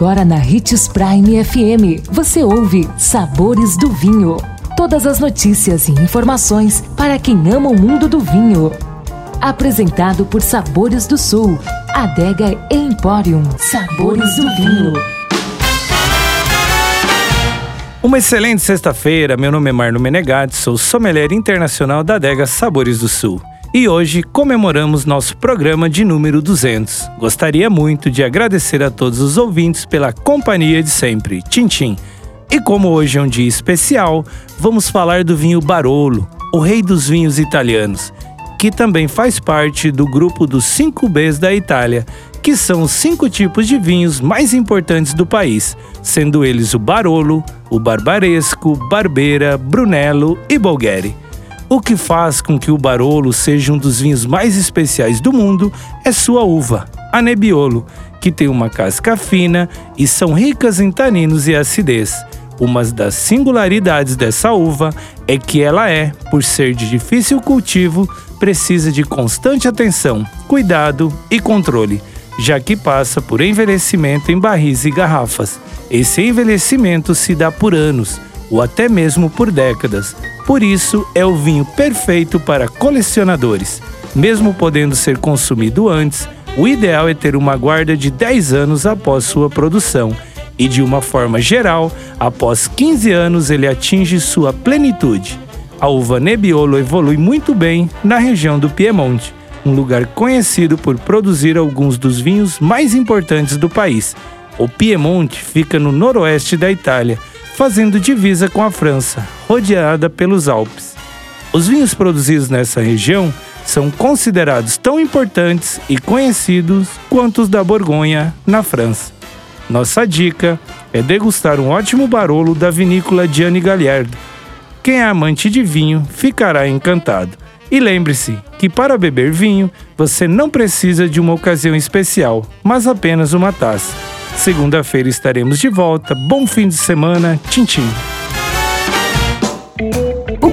Agora na Ritz Prime FM, você ouve Sabores do Vinho. Todas as notícias e informações para quem ama o mundo do vinho. Apresentado por Sabores do Sul, Adega Emporium. Sabores do Vinho. Uma excelente sexta-feira, meu nome é Marno Menegatti, sou sommelier internacional da Adega Sabores do Sul. E hoje comemoramos nosso programa de número 200. Gostaria muito de agradecer a todos os ouvintes pela companhia de sempre. Tchim. E como hoje é um dia especial, vamos falar do vinho Barolo, o rei dos vinhos italianos, que também faz parte do grupo dos 5 Bs da Itália, que são os cinco tipos de vinhos mais importantes do país, sendo eles o Barolo, o Barbaresco, Barbera, Brunello e Bulgari. O que faz com que o Barolo seja um dos vinhos mais especiais do mundo é sua uva, a Nebbiolo, que tem uma casca fina e são ricas em taninos e acidez. Uma das singularidades dessa uva é que ela é, por ser de difícil cultivo, precisa de constante atenção, cuidado e controle, já que passa por envelhecimento em barris e garrafas. Esse envelhecimento se dá por anos ou até mesmo por décadas, por isso, é o vinho perfeito para colecionadores. Mesmo podendo ser consumido antes, o ideal é ter uma guarda de 10 anos após sua produção. E de uma forma geral, após 15 anos ele atinge sua plenitude. A uva Nebbiolo evolui muito bem na região do Piemonte, um lugar conhecido por produzir alguns dos vinhos mais importantes do país. O Piemonte fica no noroeste da Itália fazendo divisa com a França, rodeada pelos Alpes. Os vinhos produzidos nessa região são considerados tão importantes e conhecidos quanto os da Borgonha, na França. Nossa dica é degustar um ótimo barolo da vinícola Gianni Galhardo. Quem é amante de vinho ficará encantado. E lembre-se que para beber vinho você não precisa de uma ocasião especial, mas apenas uma taça. Segunda-feira estaremos de volta. Bom fim de semana. Tchim, tchim.